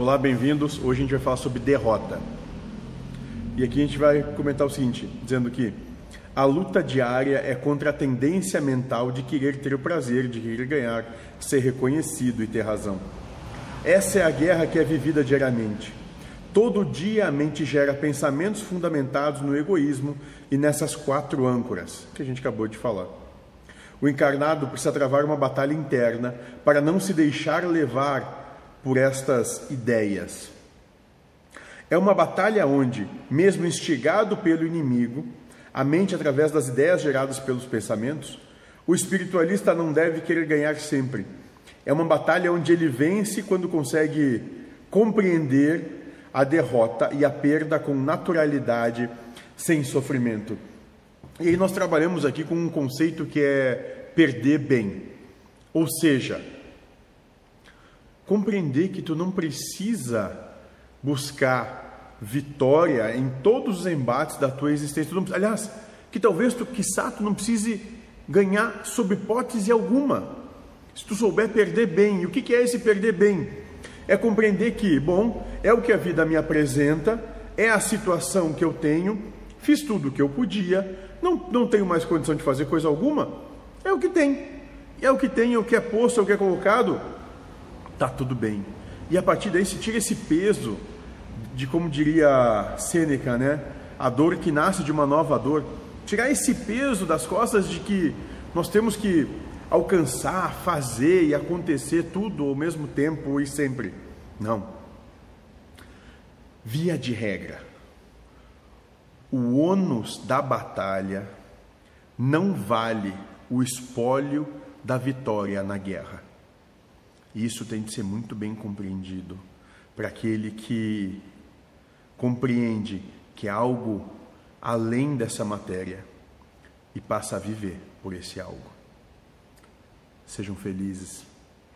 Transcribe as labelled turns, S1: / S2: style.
S1: Olá, bem-vindos. Hoje a gente vai falar sobre derrota. E aqui a gente vai comentar o seguinte, dizendo que a luta diária é contra a tendência mental de querer ter o prazer, de querer ganhar, ser reconhecido e ter razão. Essa é a guerra que é vivida diariamente. Todo dia a mente gera pensamentos fundamentados no egoísmo e nessas quatro âncoras que a gente acabou de falar. O encarnado precisa travar uma batalha interna para não se deixar levar por estas ideias. É uma batalha onde, mesmo instigado pelo inimigo, a mente através das ideias geradas pelos pensamentos, o espiritualista não deve querer ganhar sempre. É uma batalha onde ele vence quando consegue compreender a derrota e a perda com naturalidade, sem sofrimento. E aí nós trabalhamos aqui com um conceito que é perder bem. Ou seja, compreender que tu não precisa buscar vitória em todos os embates da tua existência. Não, aliás, que talvez tu, quiçá, tu não precise ganhar sob hipótese alguma. Se tu souber perder bem, e o que é esse perder bem? É compreender que, bom, é o que a vida me apresenta, é a situação que eu tenho, fiz tudo o que eu podia, não, não tenho mais condição de fazer coisa alguma, é o que tem. É o que tem, é o que é posto, é o que é colocado, tá tudo bem. E a partir daí se tira esse peso de, como diria Sêneca, né? A dor que nasce de uma nova dor. Tirar esse peso das costas de que nós temos que alcançar, fazer e acontecer tudo ao mesmo tempo e sempre. Não. Via de regra, o ônus da batalha não vale o espólio da vitória na guerra. Isso tem de ser muito bem compreendido para aquele que compreende que é algo além dessa matéria e passa a viver por esse algo. Sejam felizes.